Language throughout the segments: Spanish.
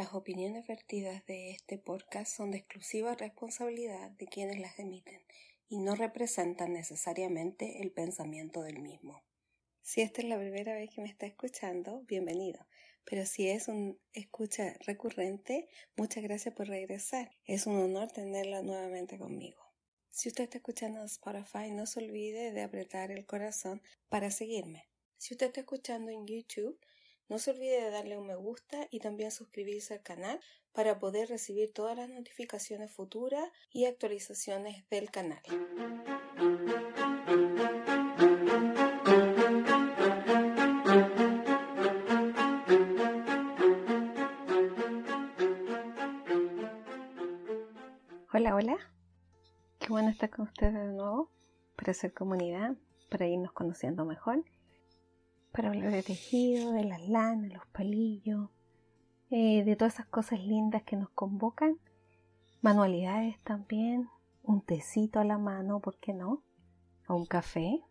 Las opiniones vertidas de este podcast son de exclusiva responsabilidad de quienes las emiten y no representan necesariamente el pensamiento del mismo. Si esta es la primera vez que me está escuchando, bienvenido. Pero si es un escucha recurrente, muchas gracias por regresar. Es un honor tenerla nuevamente conmigo. Si usted está escuchando Spotify, no se olvide de apretar el corazón para seguirme. Si usted está escuchando en YouTube, no se olvide de darle un me gusta y también suscribirse al canal para poder recibir todas las notificaciones futuras y actualizaciones del canal. Hola, hola. Qué bueno estar con ustedes de nuevo para hacer comunidad, para irnos conociendo mejor para hablar de tejido, de las lanas, los palillos, eh, de todas esas cosas lindas que nos convocan. Manualidades también, un tecito a la mano, ¿por qué no? O un café,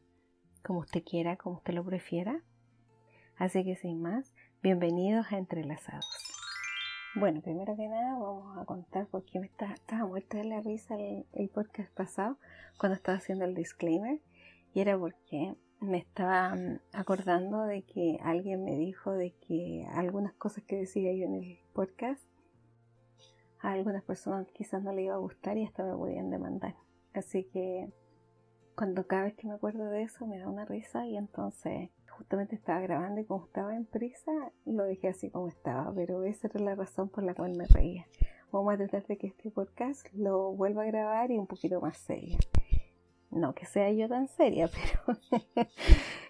como usted quiera, como usted lo prefiera. Así que sin más, bienvenidos a Entrelazados. Bueno, primero que nada vamos a contar por qué me estaba, estaba muerta de la risa el, el podcast pasado cuando estaba haciendo el disclaimer y era porque me estaba mm, acordando de que alguien me dijo de que algunas cosas que decía yo en el podcast a algunas personas quizás no le iba a gustar y hasta me podían demandar. Así que cuando cada vez que me acuerdo de eso me da una risa y entonces justamente estaba grabando y como estaba en prisa lo dejé así como estaba, pero esa era la razón por la cual me reía. Vamos a tratar de que este podcast lo vuelva a grabar y un poquito más serio no que sea yo tan seria, pero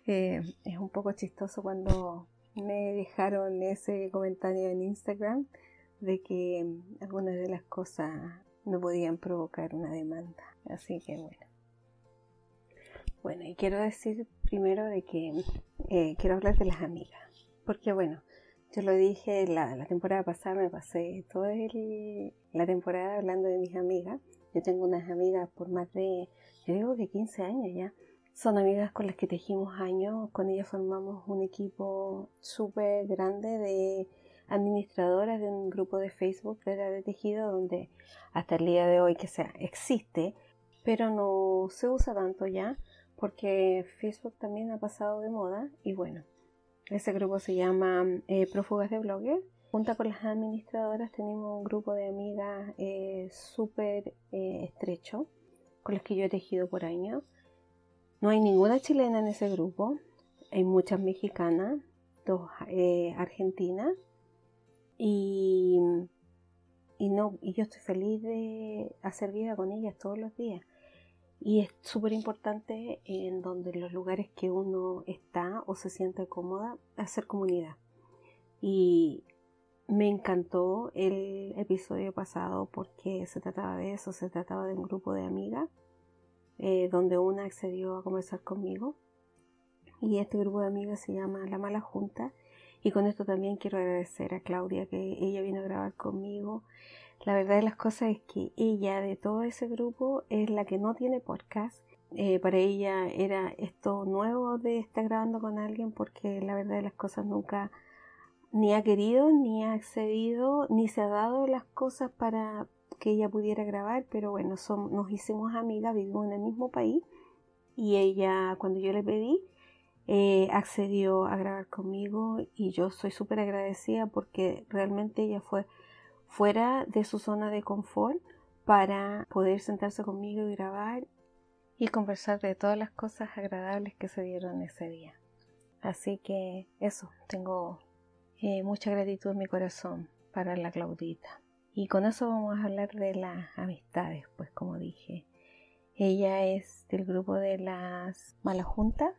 eh, es un poco chistoso cuando me dejaron ese comentario en Instagram de que algunas de las cosas no podían provocar una demanda. Así que bueno. Bueno, y quiero decir primero de que eh, quiero hablar de las amigas. Porque bueno, yo lo dije la, la temporada pasada, me pasé toda la temporada hablando de mis amigas. Yo tengo unas amigas por más de yo digo que 15 años ya. Son amigas con las que tejimos años, con ellas formamos un equipo súper grande de administradoras de un grupo de Facebook de, de tejido donde hasta el día de hoy que sea existe, pero no se usa tanto ya porque Facebook también ha pasado de moda y bueno, ese grupo se llama eh, Prófugas de Blogger. Junto con las administradoras tenemos un grupo de amigas eh, súper eh, estrecho los que yo he tejido por años. No hay ninguna chilena en ese grupo, hay muchas mexicanas, dos eh, argentinas y, y, no, y yo estoy feliz de hacer vida con ellas todos los días. Y es súper importante en donde los lugares que uno está o se siente cómoda, hacer comunidad. Y me encantó el episodio pasado porque se trataba de eso, se trataba de un grupo de amigas eh, donde una accedió a conversar conmigo y este grupo de amigas se llama La Mala Junta y con esto también quiero agradecer a Claudia que ella vino a grabar conmigo. La verdad de las cosas es que ella de todo ese grupo es la que no tiene podcast. Eh, para ella era esto nuevo de estar grabando con alguien porque la verdad de las cosas nunca ni ha querido, ni ha accedido, ni se ha dado las cosas para que ella pudiera grabar, pero bueno, nos hicimos amigas, vivimos en el mismo país y ella, cuando yo le pedí, eh, accedió a grabar conmigo y yo soy súper agradecida porque realmente ella fue fuera de su zona de confort para poder sentarse conmigo y grabar y conversar de todas las cosas agradables que se dieron ese día. Así que eso, tengo eh, mucha gratitud en mi corazón para la Claudita. Y con eso vamos a hablar de las amistades, pues como dije. Ella es del grupo de las Malajuntas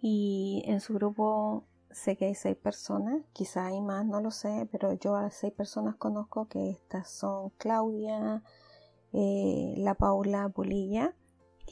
y en su grupo sé que hay seis personas, quizá hay más, no lo sé, pero yo a seis personas conozco que estas son Claudia, eh, la Paula Polilla,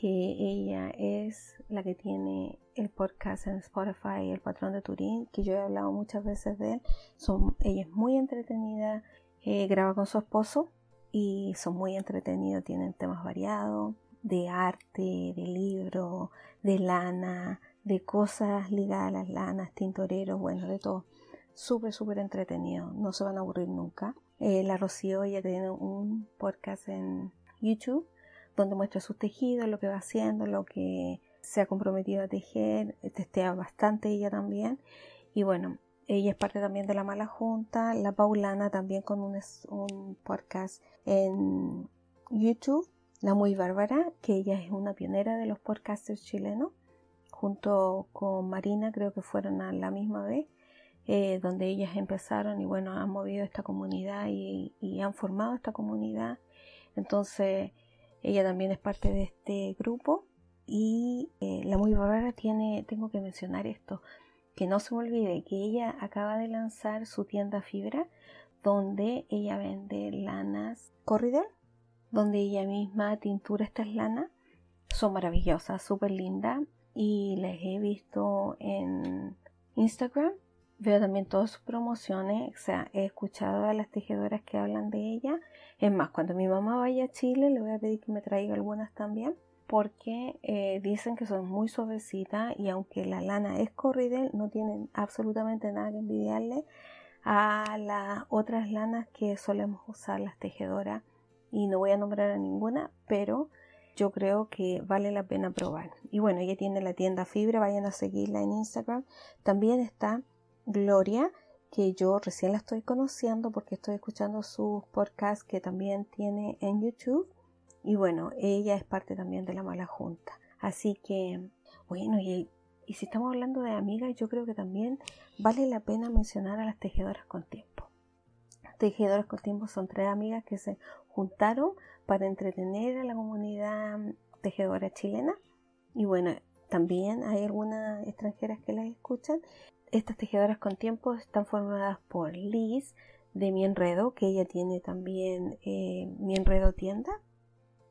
que ella es la que tiene el podcast en Spotify, El Patrón de Turín, que yo he hablado muchas veces de él. Son, ella es muy entretenida, eh, graba con su esposo y son muy entretenidos, tienen temas variados de arte, de libro, de lana, de cosas ligadas a las lanas, tintoreros, bueno, de todo. súper, súper entretenido. No se van a aburrir nunca. Eh, la Rocío ella tiene un podcast en YouTube donde muestra sus tejidos, lo que va haciendo, lo que se ha comprometido a tejer, testea bastante ella también. Y bueno, ella es parte también de la Mala Junta, la Paulana también con un, podcast en YouTube, la Muy Bárbara, que ella es una pionera de los podcasters chilenos, junto con Marina creo que fueron a la misma vez. Eh, donde ellas empezaron y bueno, han movido esta comunidad y, han formado esta comunidad. Entonces, ella también es parte de este grupo y eh, la muy bárbara tiene, tengo que mencionar esto, que no se me olvide que ella acaba de lanzar su tienda fibra donde ella vende lanas Corridor, donde ella misma tintura estas lanas. Son maravillosas, súper lindas y les he visto en Instagram Veo también todas sus promociones, o sea, he escuchado a las tejedoras que hablan de ella. Es más, cuando mi mamá vaya a Chile, le voy a pedir que me traiga algunas también, porque eh, dicen que son muy suavecitas y aunque la lana es corridel, no tienen absolutamente nada que envidiarle a las otras lanas que solemos usar las tejedoras. Y no voy a nombrar a ninguna, pero yo creo que vale la pena probar. Y bueno, ella tiene la tienda Fibra, vayan a seguirla en Instagram. También está Gloria, que yo recién la estoy conociendo porque estoy escuchando sus podcasts que también tiene en YouTube. Y bueno, ella es parte también de la mala junta. Así que, bueno, y, si estamos hablando de amigas, yo creo que también vale la pena mencionar a las tejedoras con tiempo. Tejedoras con tiempo son tres amigas que se juntaron para entretener a la comunidad tejedora chilena. Y bueno, también hay algunas extranjeras que las escuchan estas tejedoras con tiempo están formadas por Liz de Mi Enredo, que ella tiene también eh, Mi Enredo tienda,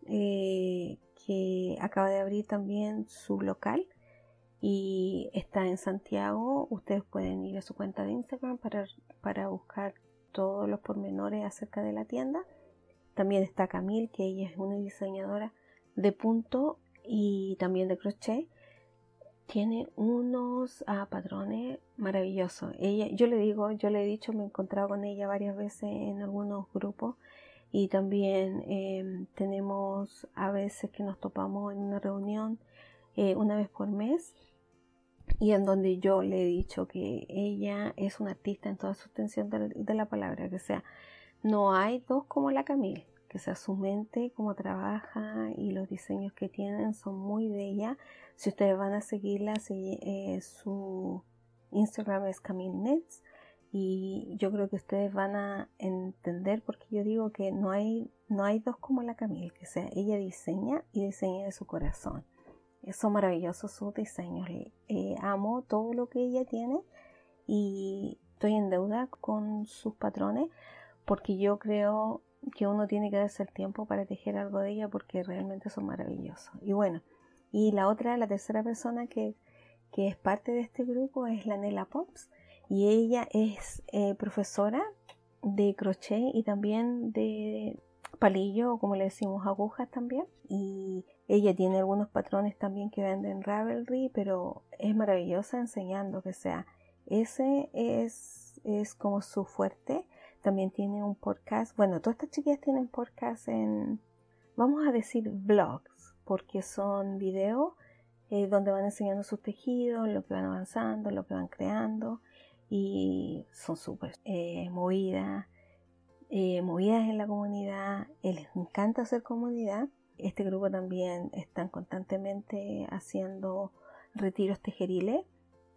eh, que acaba de abrir también su local y está en Santiago. Ustedes pueden ir a su cuenta de Instagram para, para buscar todos los pormenores acerca de la tienda. También está Camille, que ella es una diseñadora de punto y también de crochet tiene unos ah, patrones maravillosos. Ella, yo le digo, yo le he dicho, me he encontrado con ella varias veces en algunos grupos y también em, tenemos a veces que nos topamos en una reunión eh, una vez por mes y en donde yo le he dicho que ella es una artista en toda su extensión de, la palabra, que sea, no hay dos como la Camille que sea su mente, cómo trabaja y los diseños que tienen son muy de ella. Si ustedes van a seguirla, eh, su Instagram es Camille y yo creo que ustedes van a entender porque yo digo que no hay, no hay dos como la Camille, que sea ella diseña y diseña de su corazón. Son maravillosos sus diseños. Eh, amo todo lo que ella tiene y estoy en deuda con sus patrones porque yo creo que uno tiene que darse el tiempo para tejer algo de ella porque realmente son maravillosos. Y bueno, y la otra, la tercera persona que, es parte de este grupo es la Nela Pops y ella es eh, profesora de crochet y también de palillo o como le decimos agujas también y ella tiene algunos patrones también que venden Ravelry pero es maravillosa enseñando que sea ese es, es como su fuerte también tiene un podcast. Bueno, todas estas chicas tienen podcast en, vamos a decir, vlogs, porque son videos eh, donde van enseñando sus tejidos, lo que van avanzando, lo que van creando. Y son súper eh, movidas, eh, movidas en la comunidad. Les encanta hacer comunidad. Este grupo también están constantemente haciendo retiros tejeriles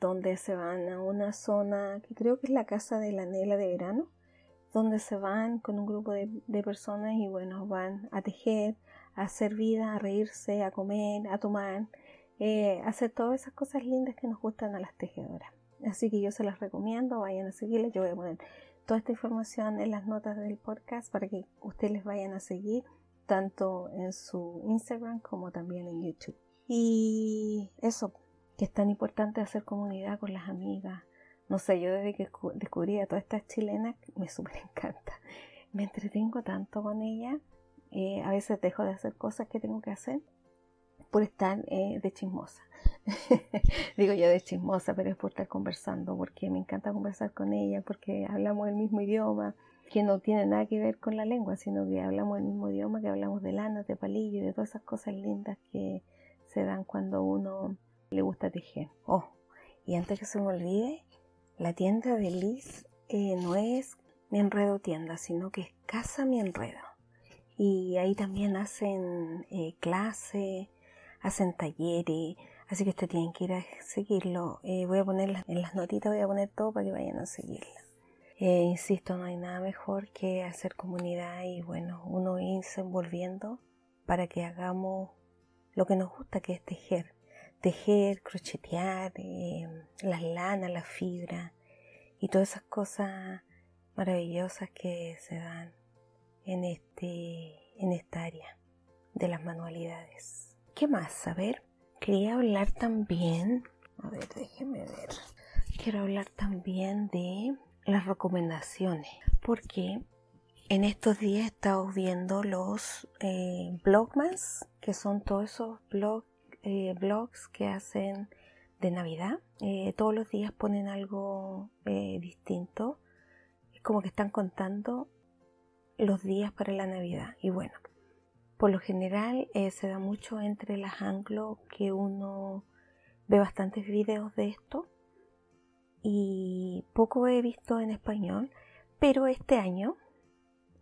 donde se van a una zona que creo que es la casa de la Nela de verano donde se van con un grupo de, personas y bueno, van a tejer, a hacer vida, a reírse, a comer, a tomar, eh, hacer todas esas cosas lindas que nos gustan a las tejedoras. Así que yo se las recomiendo, vayan a seguirles. Yo voy a poner toda esta información en las notas del podcast para que ustedes les vayan a seguir tanto en su Instagram como también en YouTube. Y eso, que es tan importante hacer comunidad con las amigas, no sé, yo desde que descubrí a todas estas chilenas me súper encanta. Me entretengo tanto con ellas. Eh, a veces dejo de hacer cosas que tengo que hacer por estar eh, de chismosa. Digo yo de chismosa, pero es por estar conversando, porque me encanta conversar con ella, porque hablamos el mismo idioma, que no tiene nada que ver con la lengua, sino que hablamos el mismo idioma, que hablamos de lana, de palillo y de todas esas cosas lindas que se dan cuando uno le gusta tejer. Oh, y antes que se me olvide, la tienda de Liz eh, no es mi enredo tienda, sino que es Casa Mi Enredo. Y ahí también hacen eh, clases, hacen talleres, así que ustedes tienen que ir a seguirlo. Eh, voy a poner en las notitas, voy a poner todo para que vayan a seguirla. Eh, insisto, no hay nada mejor que hacer comunidad y bueno, uno irse envolviendo para que hagamos lo que nos gusta, que es tejer. Tejer, crochetear, eh, las lanas, la fibra y todas esas cosas maravillosas que se dan en, este, en esta área de las manualidades. ¿Qué más? A ver, quería hablar también, a ver, déjenme ver, quiero hablar también de las recomendaciones, porque en estos días he estado viendo los eh, que son todos esos blog, eh, blogs que hacen de Navidad. Eh, todos los días ponen algo distinto. Es como que están contando los días para la Navidad. Y bueno, por lo general se da mucho entre las anglo que uno ve bastantes videos de esto y poco he visto en español, pero este año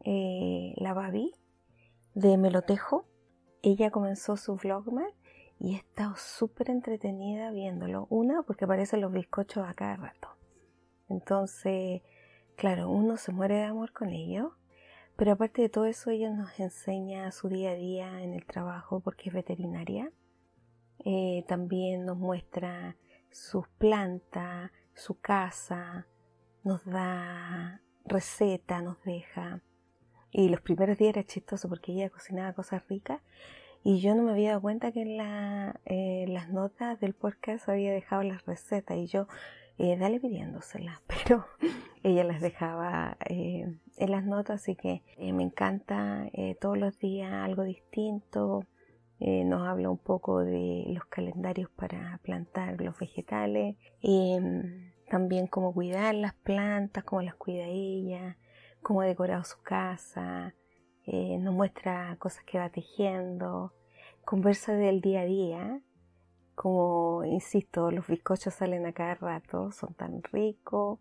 eh, la Babi de Melotejo, ella comenzó su vlogmas y he estado súper entretenida viéndolo. Una, porque aparecen los bizcochos a cada rato. Entonces, claro, uno se muere de amor con ellos, pero aparte de todo eso, ella nos enseña su día a día en el trabajo porque es veterinaria. Eh, también nos muestra sus plantas, su casa, nos da receta, nos deja. Y los primeros días era chistoso porque ella cocinaba cosas ricas y yo no me había dado cuenta que en la, eh, las notas del podcast había dejado las recetas y yo, eh, dale pidiéndoselas, pero ella las dejaba eh, en las notas, así que me encanta todos los días algo distinto. nos habla un poco de los calendarios para plantar los vegetales. También cómo cuidar las plantas, cómo las cuida ella, cómo ha decorado su casa, eh, nos muestra cosas que va tejiendo, conversa del día a día, como insisto, los bizcochos salen a cada rato, son tan ricos.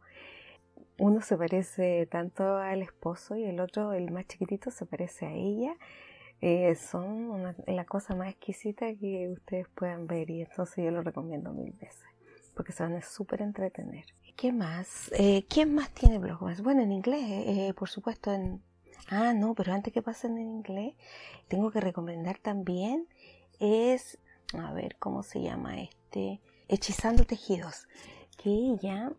Uno se parece tanto al esposo y el otro, el más chiquitito, se parece a ella. Eh, son la cosa más exquisita que ustedes puedan ver y entonces yo lo recomiendo mil veces porque se van a súper entretener. ¿Qué más? Eh, ¿Quién más tiene blogs? Bueno, en inglés, eh, por supuesto. En... Ah, no, pero antes que pasen en inglés, tengo que recomendar también es, a ver, ¿cómo se llama este? Hechizando Tejidos, que ella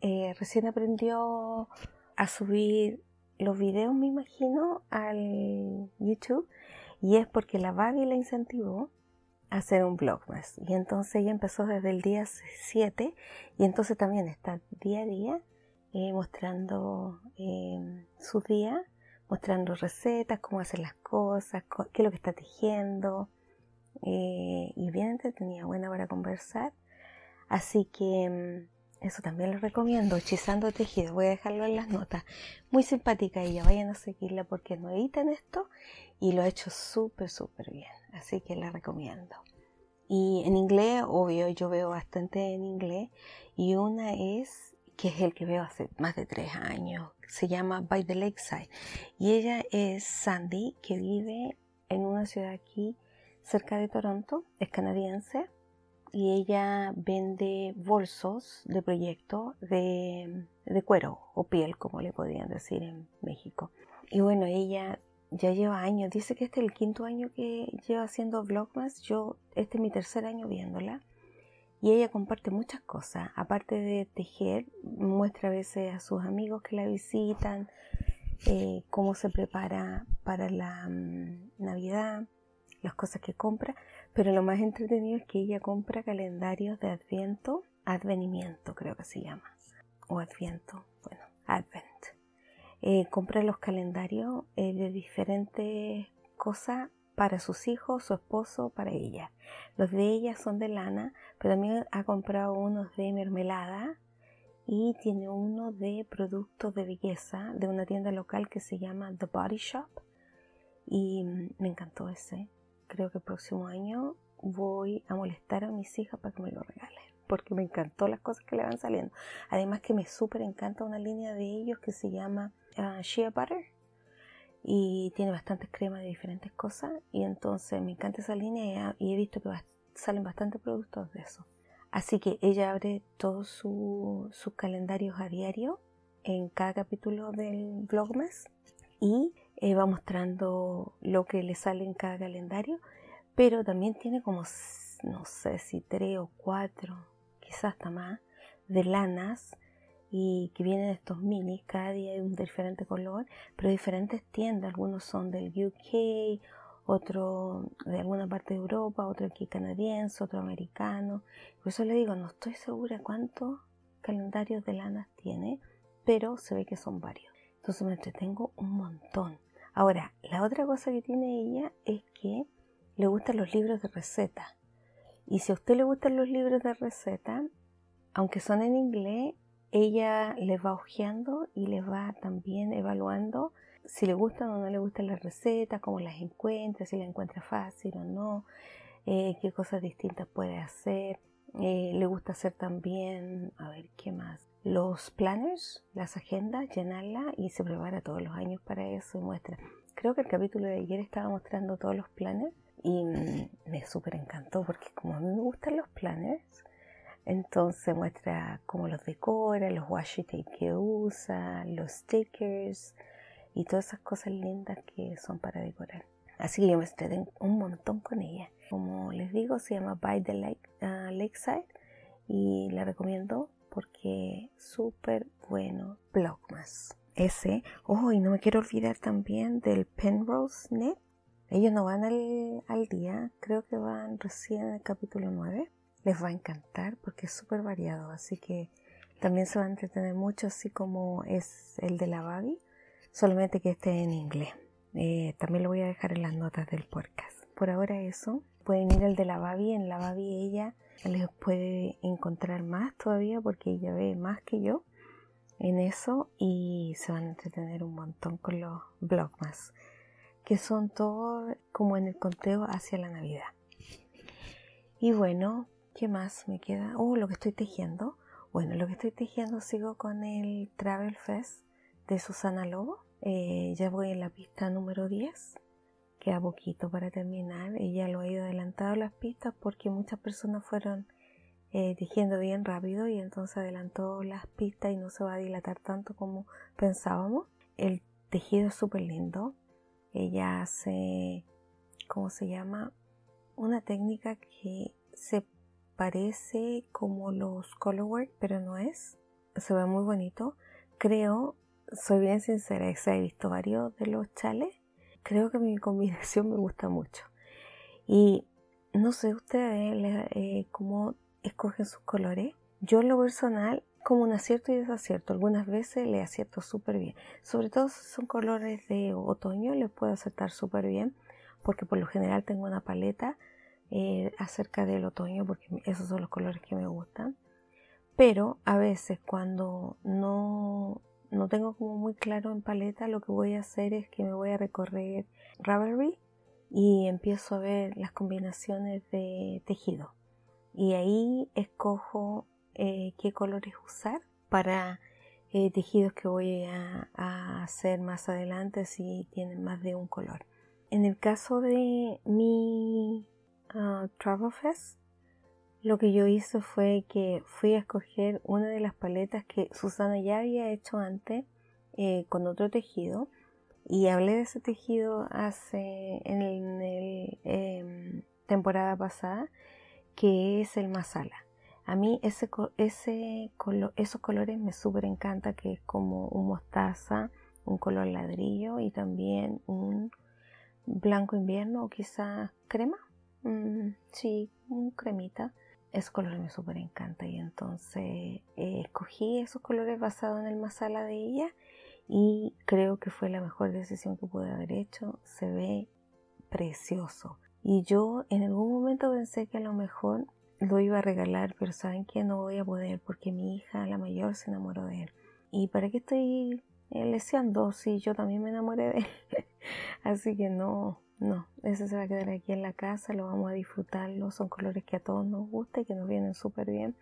eh, recién aprendió a subir los videos, me imagino, al YouTube, y es porque la Babi la incentivó hacer un blog más. Y entonces ella empezó desde el día 7 y entonces también está día a día eh, mostrando eh, su día, mostrando recetas, cómo hacer las cosas, qué es lo que está tejiendo. Eh, y bien entretenida, buena para conversar. Así que mm, eso también les recomiendo, Hechizando Tejido. Voy a dejarlo en las notas. Muy simpática ella, vayan a seguirla porque no editan esto y lo ha hecho súper, súper bien así que la recomiendo. Y en inglés, obvio, yo veo bastante en inglés y una es, que es el que veo hace más de tres años, se llama By the Lakeside y ella es Sandy que vive en una ciudad aquí cerca de Toronto, es canadiense y ella vende bolsos de proyecto de, de cuero o piel, como le podrían decir en México. Y bueno, ella ya lleva años, dice que este es el quinto año que lleva haciendo vlogmas, yo este es mi tercer año viéndola y ella comparte muchas cosas, aparte de tejer, muestra a veces a sus amigos que la visitan, eh, cómo se prepara para la mm, Navidad, las cosas que compra, pero lo más entretenido es que ella compra calendarios de Adviento, Advenimiento creo que se llama, o Adviento, bueno, Advent. Eh, compra los calendarios eh, de diferentes cosas para sus hijos, su esposo, para ella. Los de ella son de lana, pero también ha comprado unos de mermelada y tiene uno de productos de belleza de una tienda local que se llama The Body Shop y mm, me encantó ese. Creo que el próximo año voy a molestar a mis hijas para que me lo regalen porque me encantó las cosas que le van saliendo. Además que me súper encanta una línea de ellos que se llama uh, Shea Butter y tiene bastantes cremas de diferentes cosas y entonces me encanta esa línea y he visto que salen bastantes productos de eso. Así que ella abre todos sus calendarios a diario en cada capítulo del Vlogmas y eh, va mostrando lo que le sale en cada calendario, pero también tiene como, no sé si tres o cuatro, quizás hasta más, de lanas y que vienen estos minis, cada día hay un diferente color, pero diferentes tiendas, algunos son del UK, otro de alguna parte de Europa, otro aquí canadiense, otro americano. Por eso le digo, no estoy segura cuántos calendarios de lanas tiene, pero se ve que son varios. Entonces me entretengo un montón. Ahora, la otra cosa que tiene ella es que le gustan los libros de receta. Y si a usted le gustan los libros de receta, aunque son en inglés, ella les va hojeando y les va también evaluando si le gustan o no le gustan las recetas, cómo las encuentra, si la encuentra fácil o no, eh, qué cosas distintas puede hacer. Eh, le gusta hacer también, a ver, ¿qué más? Los planners, las agendas, llenarla y se prepara todos los años para eso y muestra. Creo que el capítulo de ayer estaba mostrando todos los planners y me súper encantó porque como a mí me gustan los planners, entonces muestra cómo los decora, los washi tape que usa, los stickers, y todas esas cosas lindas que son para decorar. Así que yo me entretengo un montón con ella. Como les digo, se llama By the Lake, uh, Lakeside y la recomiendo porque súper bueno. Blogmas. Ese. Oh, y no me quiero olvidar también del Penrose Net. Ellos no van al, al día, creo que van recién en el capítulo 9. Les va a encantar porque es súper variado, así que también se va a entretener mucho, así como es el de la Babi solamente que esté en inglés. Eh, también lo voy a dejar en las notas del podcast. Por ahora eso. Pueden ir al de la Babi. En la Babi ella les puede encontrar más todavía porque ella ve más que yo en eso y se van a entretener un montón con los blogmas que son todos como en el conteo hacia la Navidad. Y bueno, ¿qué más me queda? Oh, lo que estoy tejiendo. Bueno, lo que estoy tejiendo sigo con el Travel Fest de Susana Lobo. Eh, ya voy en la pista número 10. Queda poquito para terminar. Ella lo ha ido adelantado las pistas porque muchas personas fueron eh, tejiendo bien rápido y entonces adelantó las pistas y no se va a dilatar tanto como pensábamos. El tejido es súper lindo. Ella hace, ¿cómo se llama? Una técnica que se parece como los colorwork, pero no es. Se ve muy bonito. Creo soy bien sincera, he visto varios de los chales. Creo que mi combinación me gusta mucho. Y no sé ustedes eh, cómo escogen sus colores. Yo en lo personal, como un acierto y desacierto, algunas veces le acierto súper bien. Sobre todo si son colores de otoño, les puedo acertar súper bien, porque por lo general tengo una paleta eh, acerca del otoño, porque esos son los colores que me gustan. Pero a veces cuando no no tengo como muy claro en paleta, lo que voy a hacer es que me voy a recorrer Ravelry y empiezo a ver las combinaciones de tejido. Y ahí escojo eh, qué colores usar para eh, tejidos que voy a, hacer más adelante si tienen más de un color. En el caso de mi uh, Travel Fest, lo que yo hice fue que fui a escoger una de las paletas que Susana ya había hecho antes eh, con otro tejido y hablé de ese tejido hace en el, em, temporada pasada que es el masala. A mí ese, ese esos colores me súper encanta que es como un mostaza, un color ladrillo y también un blanco invierno o quizás crema. Mm, sí, un cremita esos colores me súper encanta y entonces eh, escogí esos colores basados en el masala de ella y creo que fue la mejor decisión que pude haber hecho. Se ve precioso. Y yo en algún momento pensé que a lo mejor lo iba a regalar, pero saben que no voy a poder porque mi hija, la mayor, se enamoró de él. ¿Y para qué estoy eh, leseando si yo también me enamoré de él? Así que no, no, ese se va a quedar aquí en la casa, lo vamos a disfrutarlo, son colores que a todos nos gusta y que nos vienen súper bien.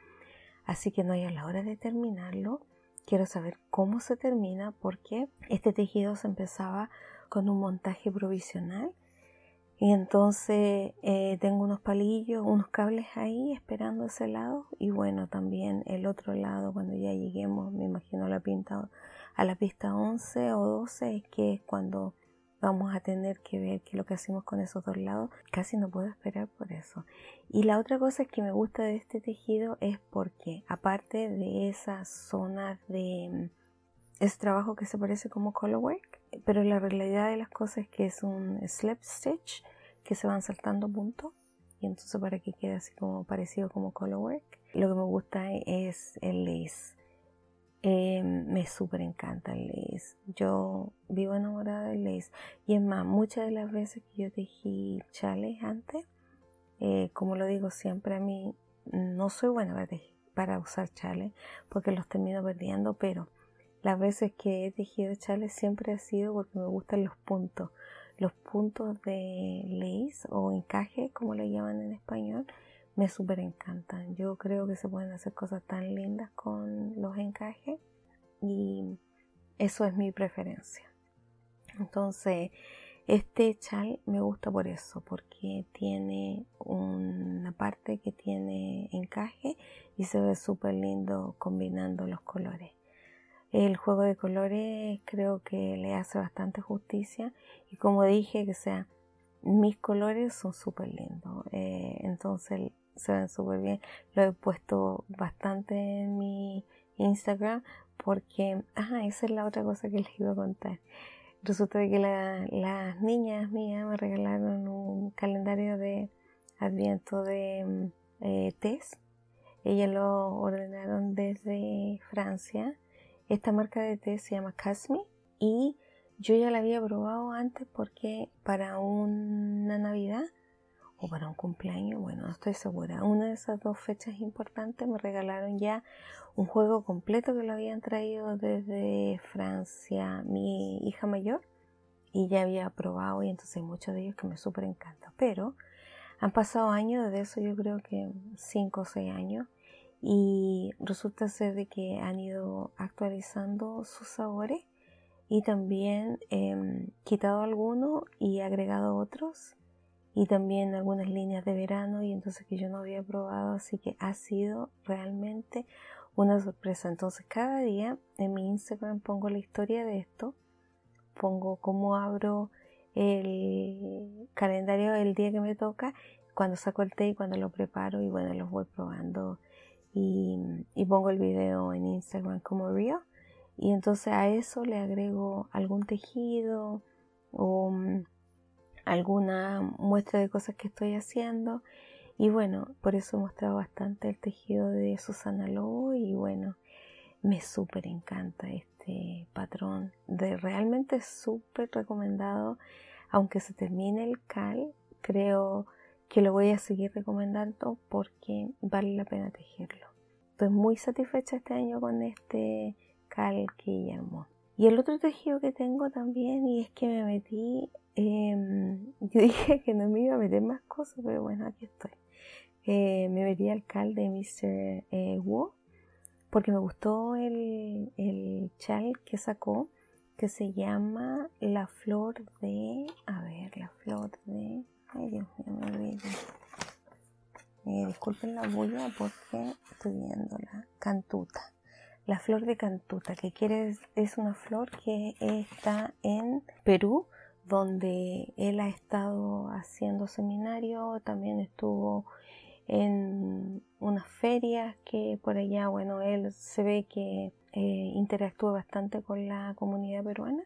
Así que no hay a la hora de terminarlo. Quiero saber cómo se termina porque este tejido se empezaba con un montaje provisional y entonces eh, tengo unos palillos, unos cables ahí esperando ese lado y bueno también el otro lado cuando ya lleguemos me imagino la, pinta, a la pista 11 o 12 es que es cuando vamos a tener que ver qué es lo que hacemos con esos dos lados. Casi no puedo esperar por eso. Y la otra cosa que me gusta de este tejido es porque, aparte de esa zona de mm, ese trabajo que se parece como colorwork, pero la realidad de las cosas es que es un slip stitch que se van saltando puntos y entonces para que quede así como parecido como colorwork. Lo que me gusta es el lace eh, me súper encanta lace. Yo vivo enamorada del lace. Y es más, muchas de las veces que yo tejí chales antes, eh, como lo digo siempre, a mí no soy buena para, usar chales porque los termino perdiendo, pero las veces que he tejido chales siempre ha sido porque me gustan los puntos. Los puntos de lace o encaje, como le llaman en español, me súper encantan. Yo creo que se pueden hacer cosas tan lindas con los encajes y eso es mi preferencia. Entonces, este chal me gusta por eso, porque tiene una parte que tiene encaje y se ve súper lindo combinando los colores. El juego de colores creo que le hace bastante justicia y como dije, que sea, mis colores son súper lindos. Eh, entonces se ven súper bien. Lo he puesto bastante en mi Instagram porque, ajá, esa es la otra cosa que les iba a contar. Resulta que las niñas mías me regalaron un calendario de adviento de mm, eh. Ellas lo ordenaron desde Francia. Esta marca de té se llama Casmi y yo ya la había probado antes porque para una Navidad o para un cumpleaños, bueno, no estoy segura. Una de esas dos fechas importantes me regalaron ya un juego completo que lo habían traído desde Francia mi hija mayor y ya había probado y entonces hay muchos de ellos que me súper encantan. Pero han pasado años, desde eso yo creo que 5 o 6 años y resulta ser de que han ido actualizando sus sabores y también eh, quitado algunos y agregado otros y también algunas líneas de verano y entonces que yo no había probado, así que ha sido realmente una sorpresa. Entonces cada día en mi Instagram pongo la historia de esto, pongo cómo abro el calendario del día que me toca, cuando saco el té y cuando lo preparo y bueno, los voy probando y, pongo el video en Instagram como Rio y entonces a eso le agrego algún tejido mm, alguna muestra de cosas que estoy haciendo. Y bueno, por eso he mostrado bastante el tejido de Susana Lobo y bueno, me súper encanta este patrón. De realmente súper recomendado. Aunque se termine el cal, creo que lo voy a seguir recomendando porque vale la pena tejerlo. Estoy muy satisfecha este año con este cal Guillermo. Y el otro tejido que tengo también, y es que me metí Em, yo dije que no me iba a meter más cosas, pero bueno, aquí estoy. Eh, me metí al cal de Mr. Eh, Wu porque me gustó el, el chal que sacó que se llama La Flor de... A ver, La Flor de... Ay Dios mío, me olvidé. Eh, disculpen la bulla porque estoy viendo la cantuta. La flor de cantuta, que quiere es una flor que está en Perú, donde él ha estado haciendo seminario, también estuvo en unas ferias que por allá, bueno, él se ve que eh, interactúa bastante con la comunidad peruana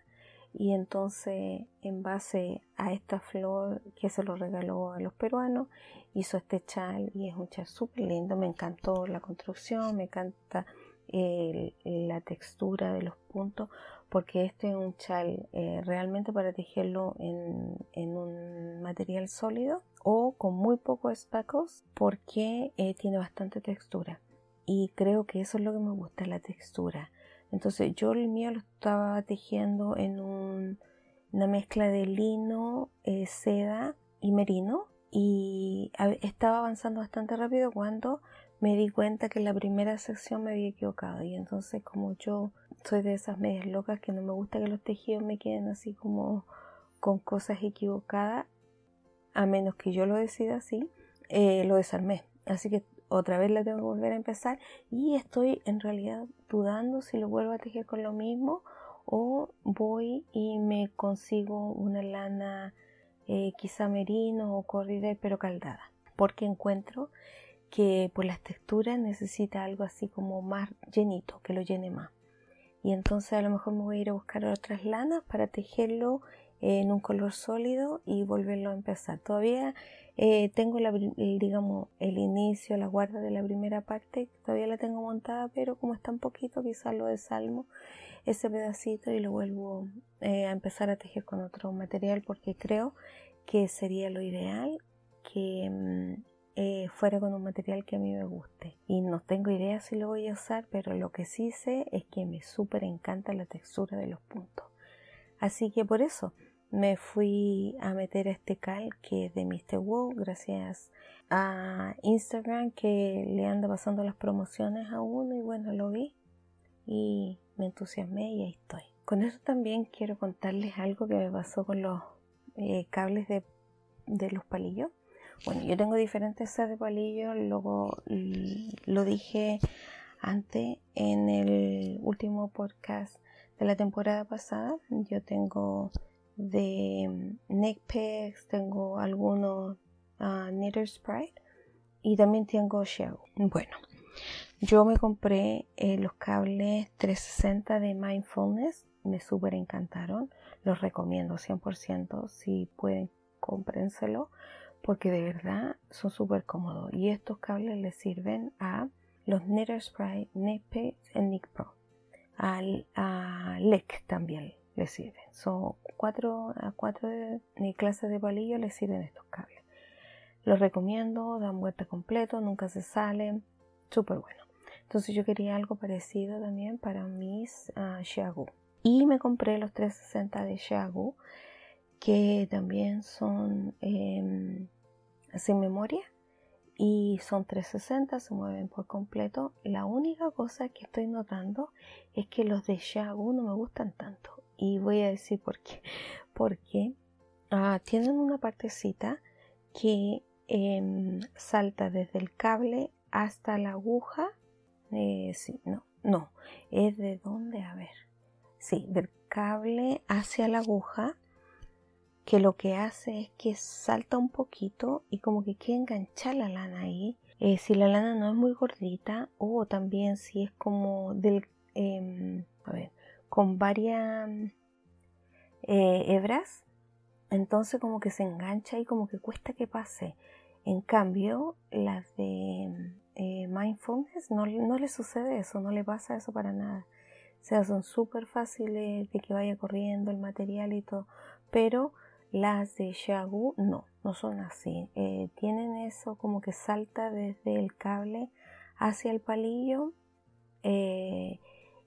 y entonces en base a esta flor que se lo regaló a los peruanos hizo este chal y es un chal súper lindo, me encantó la construcción, me encanta la textura de los puntos porque este es un chal eh, realmente para tejerlo en, en, un material sólido o con muy pocos speckles porque eh, tiene bastante textura y creo que eso es lo que me gusta, la textura. Entonces yo el mío lo estaba tejiendo en una mezcla de lino, eh, seda y merino y estaba avanzando bastante rápido cuando me di cuenta que en la primera sección me había equivocado y entonces como yo soy de esas medias locas que no me gusta que los tejidos me queden así como con cosas equivocadas a menos que yo lo decida así eh, lo desarmé. Así que otra vez la tengo que volver a empezar y estoy en realidad dudando si lo vuelvo a tejer con lo mismo o voy y me consigo una lana eh, quizá merino o corrider pero caldada porque encuentro que por las texturas necesita algo así como más llenito, que lo llene más. Y entonces a lo mejor me voy a ir a buscar otras lanas para tejerlo en un color sólido y volverlo a empezar. Todavía eh, tengo digamos el inicio, la guarda de la primera parte, todavía la tengo montada, pero como está un poquito, quizás lo desalmo ese pedacito y lo vuelvo eh, a empezar a tejer con otro material porque creo que sería lo ideal que mm, eh, fuera con un material que a mí me guste. Y no tengo idea si lo voy a usar, pero lo que sí sé es que me súper encanta la textura de los puntos. Así que por eso me fui a meter a este cal que es de Mr. Wow, gracias a Instagram que le anda pasando las promociones a uno y bueno, lo vi y me entusiasmé y ahí estoy. Con eso también quiero contarles algo que me pasó con los eh, cables de, de los palillos. Bueno, yo tengo diferentes sets de palillos, luego lo dije antes en el último podcast de la temporada pasada. Yo tengo de neck pegs, tengo algunos uh, knitter sprite y también tengo shell. Bueno, yo me compré eh, los cables 360 de Mindfulness, me súper encantaron, los recomiendo 100%, si pueden cómprenselo porque de verdad son súper cómodos y estos cables les sirven a los Knitter Sprite, Nipe y Nick Pro. Al, a LEC también les sirven. Son cuatro, cuatro clases de palillo les sirven estos cables. Los recomiendo, dan vuelta completo, nunca se salen, súper bueno. Entonces yo quería algo parecido también para mis uh, Y me compré los 360 de Xiaogu que también son em, sin memoria y son 360, se mueven por completo. La única cosa que estoy notando es que los de Xiaogu no me gustan tanto y voy a decir por qué. Porque ah, tienen una partecita que em, salta desde el cable hasta la aguja. Eh, sí, no, no, es de dónde, a ver. Sí, del cable hacia la aguja que lo que hace es que salta un poquito y como que quiere enganchar la lana ahí. Eh, si la lana no es muy gordita o también si es como del, em, a ver, con varias eh, hebras, entonces como que se engancha y como que cuesta que pase. En cambio, las de eh, Mindfulness no, no le sucede eso, no le pasa eso para nada. O sea, son súper fáciles de que vaya corriendo el material y todo, pero las de Xiaogu no, no son así. Eh, tienen eso como que salta desde el cable hacia el palillo eh,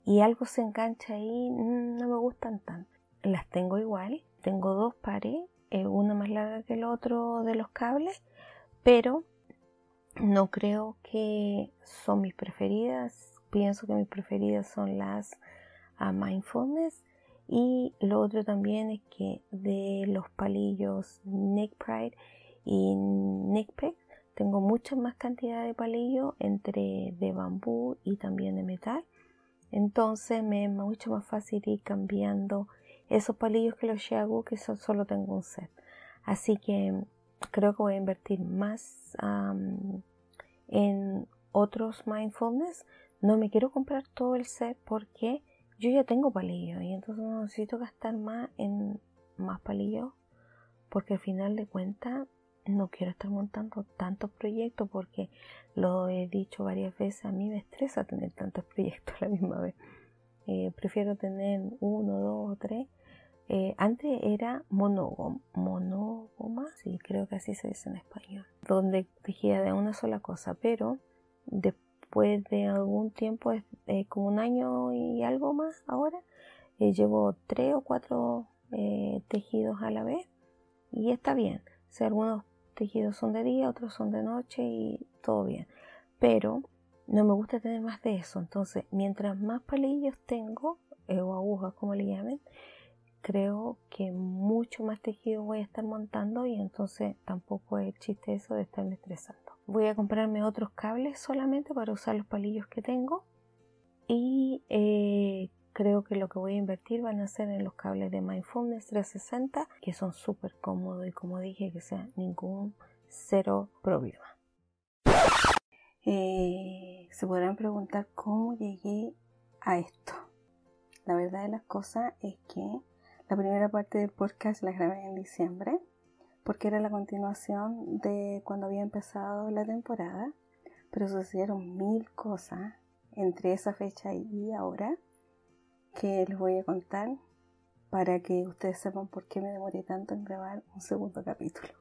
y algo se engancha ahí. Mm, no me gustan tanto. Las tengo igual. Tengo dos pares, eh, una más larga que el otro de los cables, pero no creo que son mis preferidas. Pienso que mis preferidas son las ah, Mindfulness y lo otro también es que de los palillos Neck Pride y Neck Peg tengo mucha más cantidad de palillos entre de bambú y también de metal. Entonces me es mucho más fácil ir cambiando esos palillos que los hago que solo tengo un set. Así que creo que voy a invertir más en otros mindfulness. No me quiero comprar todo el set porque yo ya tengo palillos y entonces no necesito gastar más en más palillos porque al final de cuentas no quiero estar montando tantos proyectos porque lo he dicho varias veces, a mí me estresa tener tantos proyectos a la misma vez. Eh, prefiero tener uno, dos o tres. Eh, antes era monógoma, monógoma, sí, creo que así se dice en español, donde tejía de una sola cosa, pero después de algún tiempo, eh, como un año y algo más ahora, llevo tres o cuatro tejidos a la vez y está bien. Si algunos tejidos son de día, otros son de noche y todo bien. Pero no me gusta tener más de eso. Entonces, mientras más palillos tengo, eh, o agujas como le llamen, creo que mucho más tejido voy a estar montando y entonces tampoco es chiste eso de estarme estresando. Voy a comprarme otros cables solamente para usar los palillos que tengo y eh, creo que lo que voy a invertir van a ser en los cables de Mindfulness 360 que son súper cómodos y como dije que sea ningún cero problema. Eh, se podrán preguntar cómo llegué a esto. La verdad de las cosas es que la primera parte del podcast la grabé en diciembre porque era la continuación de cuando había empezado la temporada, pero sucedieron mil cosas entre esa fecha y ahora que les voy a contar para que ustedes sepan por qué me demoré tanto en grabar un segundo capítulo.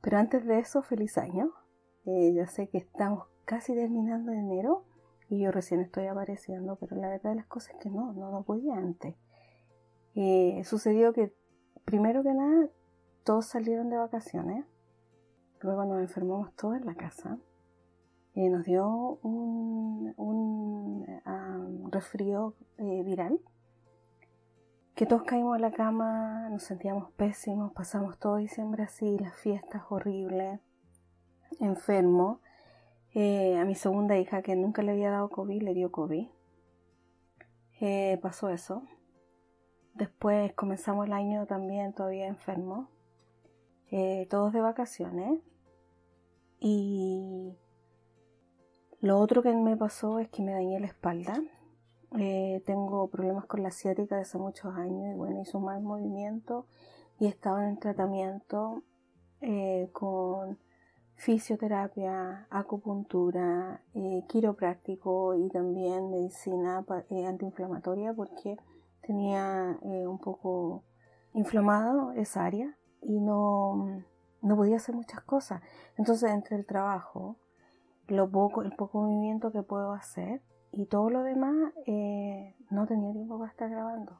Pero antes de eso, feliz año. Eh, yo sé que estamos casi terminando enero y yo recién estoy apareciendo, pero la verdad de las cosas es que no, no, no podía antes. Eh, sucedió que, primero que nada, todos salieron de vacaciones, luego nos enfermamos todos en la casa, y nos dio un, un resfrío eh, viral, que todos caímos a la cama, nos sentíamos pésimos, pasamos todo diciembre así, las fiestas horribles, enfermo. Eh, a mi segunda hija, que nunca le había dado COVID, le dio COVID. Eh, pasó eso. Después comenzamos el año también todavía enfermo. Eh, todos de vacaciones. Y lo otro que me pasó es que me dañé la espalda. tengo problemas con la ciática desde hace muchos años y bueno, hizo mal movimiento y estaba en tratamiento con fisioterapia, acupuntura, eh, quiropráctico y también medicina eh, antiinflamatoria porque tenía eh, un poco inflamado esa área y no, no podía hacer muchas cosas. Entonces entre el trabajo, lo poco, el poco movimiento que puedo hacer y todo lo demás, no tenía tiempo para estar grabando.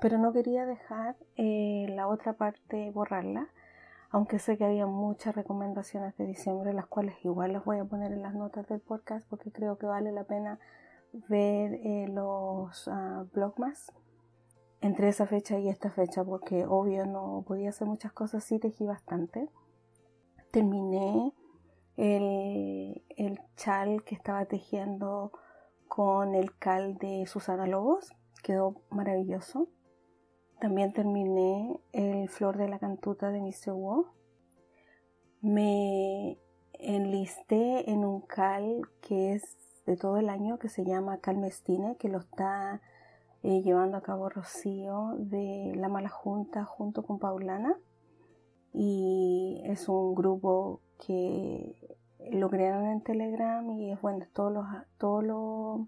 Pero no quería dejar la otra parte, borrarla aunque sé que había muchas recomendaciones de diciembre, las cuales igual las voy a poner en las notas del podcast porque creo que vale la pena ver eh, los uh, blogmas entre esa fecha y esta fecha porque obvio no podía hacer muchas cosas, sí tejí bastante. Terminé el, el chal que estaba tejiendo con el cal de Susana Lobos, quedó maravilloso. También terminé el Flor de la Cantuta de Mr. Wu. Me enlisté en un cal que es de todo el año que se llama Calmestine, que lo está eh, llevando a cabo Rocío de La Mala Junta junto con Paulana. Y es un grupo que lo crearon en Telegram y es bueno, todos los, todos los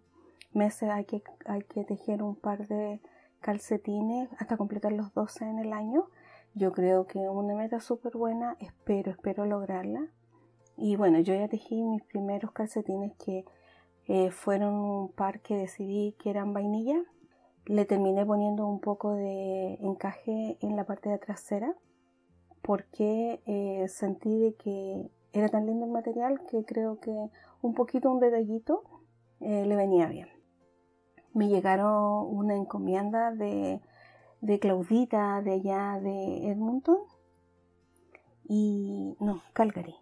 meses hay que, hay que tejer un par de calcetines hasta completar los 12 en el año. Yo creo que es una meta súper buena, espero, espero lograrla. Y bueno, yo ya tejí mis primeros calcetines que eh, fueron un par que decidí que eran vainilla. Le terminé poniendo un poco de encaje en la parte de trasera porque eh, sentí de que era tan lindo el material que creo que un poquito, un detallito eh, le venía bien me llegaron una encomienda de, Claudita de allá de Edmonton y no, Calgary.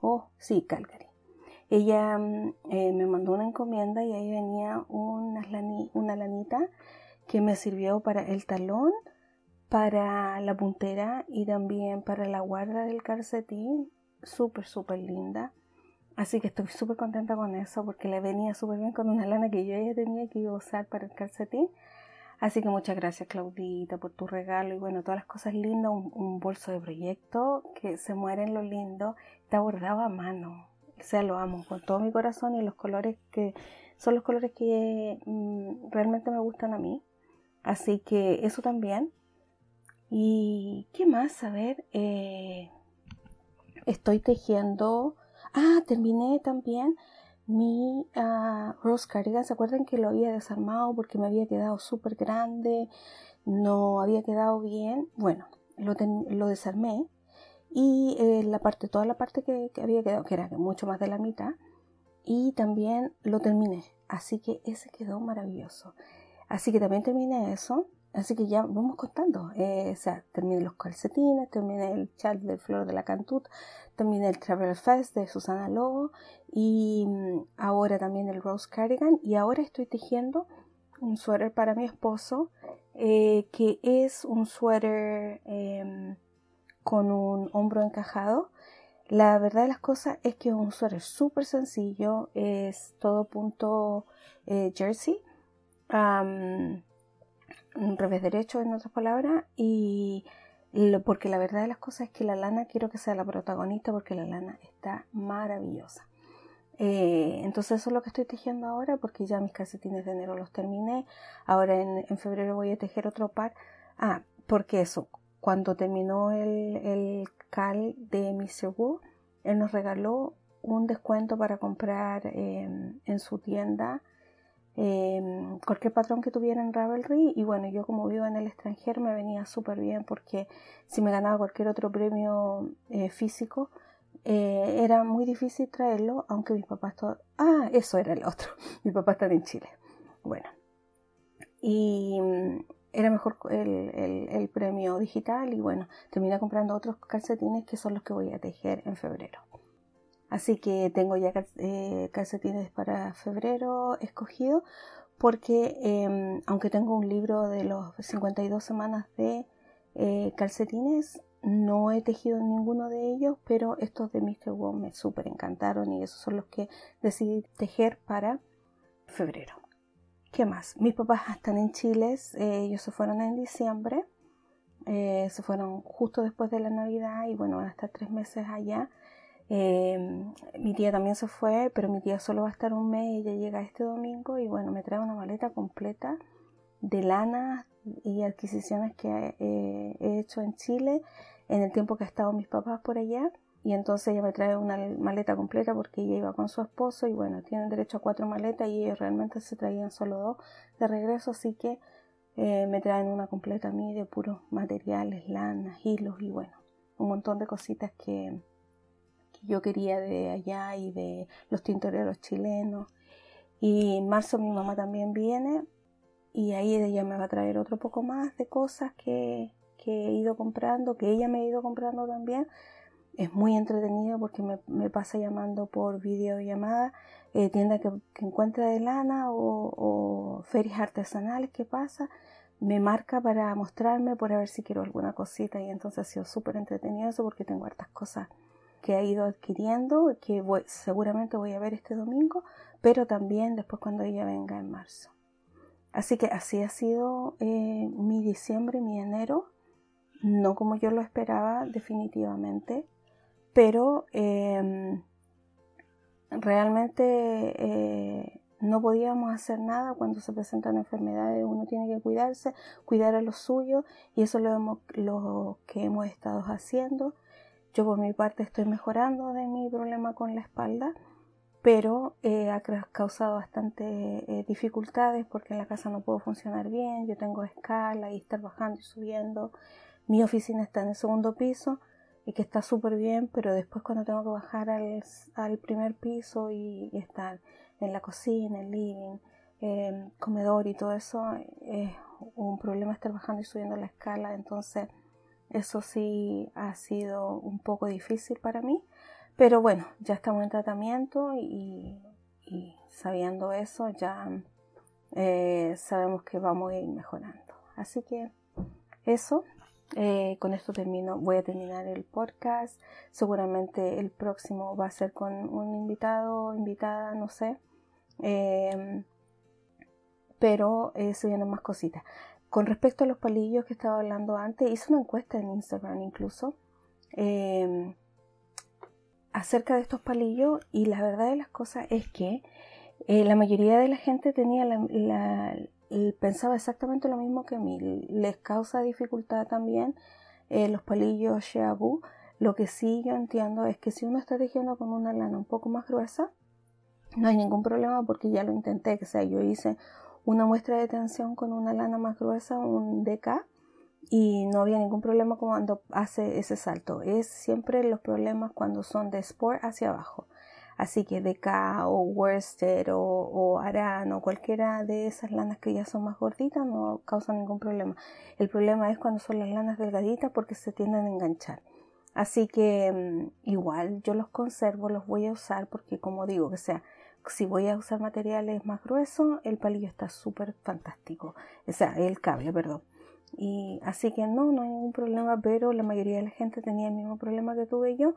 Oh, sí, Calgary. Ella mm, eh, me mandó una encomienda y ahí venía una, una lanita que me sirvió para el talón, para la puntera y también para la guarda del calcetín. Súper, súper linda. Así que estoy súper contenta con eso porque le venía súper bien con una lana que yo ya tenía que usar para el calcetín. Así que muchas gracias Claudita por tu regalo y bueno, todas las cosas lindas, un, bolso de proyecto que se muere en lo lindo, está bordado a mano. O sea, lo amo con todo mi corazón y los colores que son los colores que mm, realmente me gustan a mí. Así que eso también. ¿Y qué más? A ver, eh, estoy tejiendo. Ah, terminé también mi uh, rose cardigan. ¿Se acuerdan que lo había desarmado porque me había quedado súper grande? No había quedado bien. Bueno, lo, lo desarmé y eh, la parte, toda la parte que, había quedado, que era mucho más de la mitad, y también lo terminé. Así que ese quedó maravilloso. Así que también terminé eso. Así que ya vamos contando. Eh, o sea, terminé los calcetines, terminé el chat de Flor de la Cantut, terminé el Travel Fest de Susana Lobo y mm, ahora también el Rose Cardigan. Y ahora estoy tejiendo un suéter para mi esposo, eh, que es un suéter em, con un hombro encajado. La verdad de las cosas es que es un suéter súper sencillo, es todo punto eh, jersey, um, revés derecho en otras palabras, y porque la verdad de las cosas es que la lana quiero que sea la protagonista porque la lana está maravillosa. Eh, entonces eso es lo que estoy tejiendo ahora porque ya mis calcetines de enero los terminé. Ahora en, en febrero voy a tejer otro par. Ah, porque eso, cuando terminó el, el cal de. Wu, él nos regaló un descuento para comprar em, en su tienda em, cualquier patrón que tuviera en Ravelry y bueno yo como vivo en el extranjero me venía súper bien porque si me ganaba cualquier otro premio eh, físico eh, era muy difícil traerlo aunque mis papás todo... ah eso era el otro mi papá está en Chile bueno y era mejor el, premio digital y bueno, terminé comprando otros calcetines que son los que voy a tejer en febrero. Así que tengo ya eh, calcetines para febrero escogido porque em, aunque tengo un libro de los 52 semanas de eh, calcetines, no he tejido ninguno de ellos, pero estos de Mr. Wong me súper encantaron y esos son los que decidí tejer para febrero. ¿Qué más? Mis papás están en Chile, eh, ellos se fueron en diciembre, eh, se fueron justo después de la Navidad y bueno, van a estar tres meses allá. Em, mi tía también se fue, pero mi tía solo va a estar un mes, ella llega este domingo y bueno, me trae una maleta completa de lana y adquisiciones que eh, he hecho en Chile en el tiempo que ha estado mis papás por allá y entonces ella me trae una maleta completa porque ella iba con su esposo y bueno, tienen derecho a cuatro maletas y ellos realmente se traían solo dos de regreso, así que eh, me traen una completa a mí de puros materiales, lanas, hilos y bueno, un montón de cositas que, yo quería de allá y de los tintoreros chilenos. Y en marzo mi mamá también viene y ahí ella me va a traer otro poco más de cosas que, que he ido comprando, que ella me ha ido comprando también es muy entretenido porque me, pasa llamando por videollamada, eh, tienda que, encuentra de lana o, ferias artesanales que pasa, me marca para mostrarme, por ver si quiero alguna cosita y entonces ha sido súper entretenido eso porque tengo hartas cosas que he ido adquiriendo, que seguramente voy a ver este domingo, pero también después cuando ella venga en marzo. Así que así ha sido eh, mi diciembre, mi enero, no como yo lo esperaba definitivamente pero em, realmente eh, no podíamos hacer nada cuando se presentan enfermedades, uno tiene que cuidarse, cuidar a los suyos y eso es lo, lo que hemos estado haciendo. Yo por mi parte estoy mejorando de mi problema con la espalda, pero eh, ha causado bastante eh, dificultades porque en la casa no puedo funcionar bien, yo tengo escala y estar bajando y subiendo. Mi oficina está en el segundo piso, y que está súper bien, pero después cuando tengo que bajar al, al primer piso y, estar en la cocina, el living, eh, comedor y todo eso, es un problema estar bajando y subiendo la escala, entonces eso sí ha sido un poco difícil para mí, pero bueno, ya estamos en tratamiento y, sabiendo eso ya eh, sabemos que vamos a ir mejorando. Así que eso, eh, con esto termino, voy a terminar el podcast. Seguramente el próximo va a ser con un invitado, invitada, no sé. Em, pero eh, se vienen más cositas. Con respecto a los palillos que estaba hablando antes, hice una encuesta en Instagram incluso em, acerca de estos palillos y la verdad de las cosas es que Eh, la mayoría de la gente tenía la, pensaba exactamente lo mismo que mí. Les causa dificultad también eh, los palillos Sheabu. Lo que sí yo entiendo es que si uno está tejiendo con una lana un poco más gruesa, no hay ningún problema porque ya lo intenté. Que sea, yo hice una muestra de tensión con una lana más gruesa, un DK, y no había ningún problema cuando hace ese salto. Es siempre los problemas cuando son de sport hacia abajo. Así que DK o Worsted o, o Aran o cualquiera de esas lanas que ya son más gorditas no causa ningún problema. El problema es cuando son las lanas delgaditas porque se tienden a enganchar. Así que mm, igual yo los conservo, los voy a usar porque como digo, que sea, si voy a usar materiales más gruesos, el palillo está súper fantástico. O sea, el cable, perdón. Y así que no, no hay ningún problema, pero la mayoría de la gente tenía el mismo problema que tuve yo.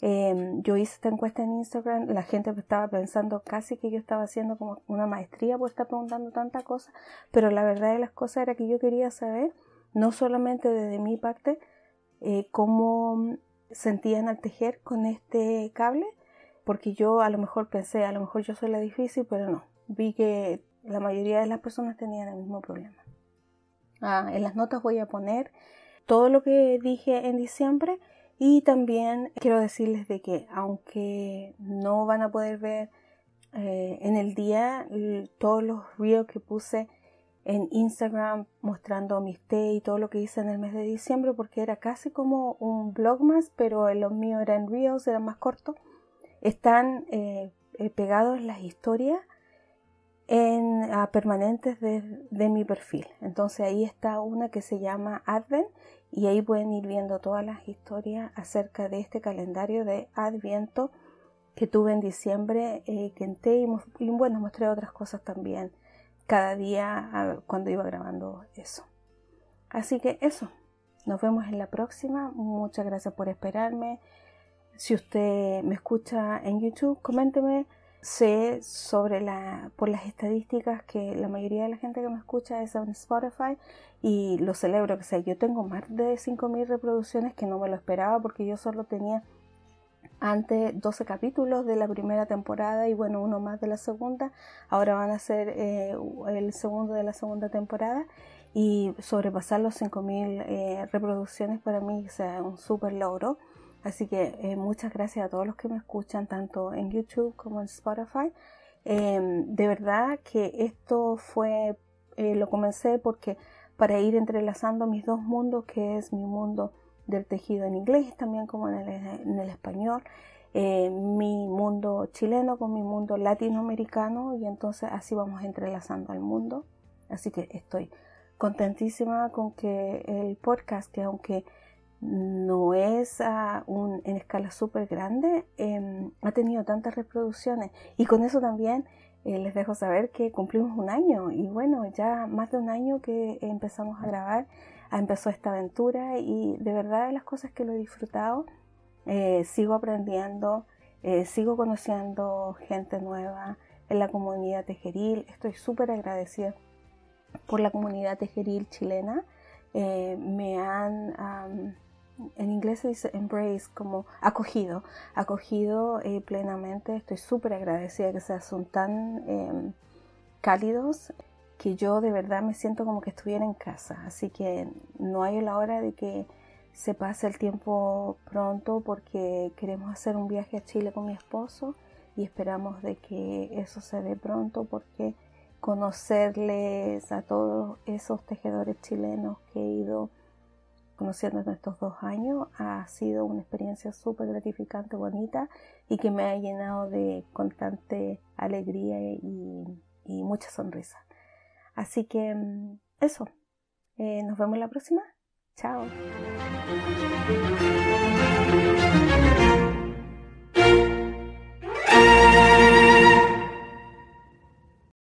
Em, yo hice esta encuesta en Instagram, la gente estaba pensando casi que yo estaba haciendo como una maestría por estar preguntando tantas cosas, pero la verdad de las cosas era que yo quería saber, no solamente desde mi parte, eh, cómo sentían al tejer con este cable, porque yo a lo mejor pensé, a lo mejor yo soy la difícil, pero no, vi que la mayoría de las personas tenían el mismo problema. Ah, en las notas voy a poner todo lo que dije en diciembre y también quiero decirles de que aunque no van a poder ver eh, en el día todos los reels que puse en Instagram mostrando mis té y todo lo que hice en el mes de diciembre porque era casi como un blog más pero los míos eran reels, eran más cortos están eh, eh, pegados las historias en permanentes de, de, mi perfil. Entonces ahí está una que se llama Advent y ahí pueden ir viendo todas las historias acerca de este calendario de Adviento que tuve en diciembre, eh, que enté y, y, bueno, mostré otras cosas también cada día cuando iba grabando eso. Así que eso, nos vemos en la próxima. Muchas gracias por esperarme. Si usted me escucha en YouTube, coménteme sé sobre la, por las estadísticas que la mayoría de la gente que me escucha es en Spotify y lo celebro, que sea, yo tengo más de 5.000 reproducciones que no me lo esperaba porque yo solo tenía antes 12 capítulos de la primera temporada y bueno, uno más de la segunda, ahora van a ser eh, el segundo de la segunda temporada y sobrepasar los 5.000 eh, reproducciones para mí es un súper logro. Así que eh, muchas gracias a todos los que me escuchan, tanto en YouTube como en Spotify. Em, de verdad que esto fue, eh, lo comencé porque para ir entrelazando mis dos mundos, que es mi mundo del tejido en inglés, también como en el, español, eh, mi mundo chileno con mi mundo latinoamericano, y entonces así vamos entrelazando al mundo. Así que estoy contentísima con que el podcast, que aunque no es un, en escala súper grande, em, ha tenido tantas reproducciones. Y con eso también eh, les dejo saber que cumplimos un año. Y bueno, ya más de un año que empezamos a grabar, empezó esta aventura. Y de verdad las cosas que lo he disfrutado, eh, sigo aprendiendo, eh, sigo conociendo gente nueva en la comunidad tejeril, estoy súper agradecida por la comunidad tejeril chilena. me han en inglés se dice embrace, como acogido, acogido eh, plenamente. Estoy súper agradecida que sean son tan em, cálidos que yo de verdad me siento como que estuviera en casa. Así que no hay la hora de que se pase el tiempo pronto porque queremos hacer un viaje a Chile con mi esposo y esperamos de que eso se dé pronto porque conocerles a todos esos tejedores chilenos que he ido conociendo en estos dos años ha sido una experiencia súper gratificante, bonita y que me ha llenado de constante alegría y, mucha sonrisa. Así que mm, eso, eh, nos vemos la próxima. Chao.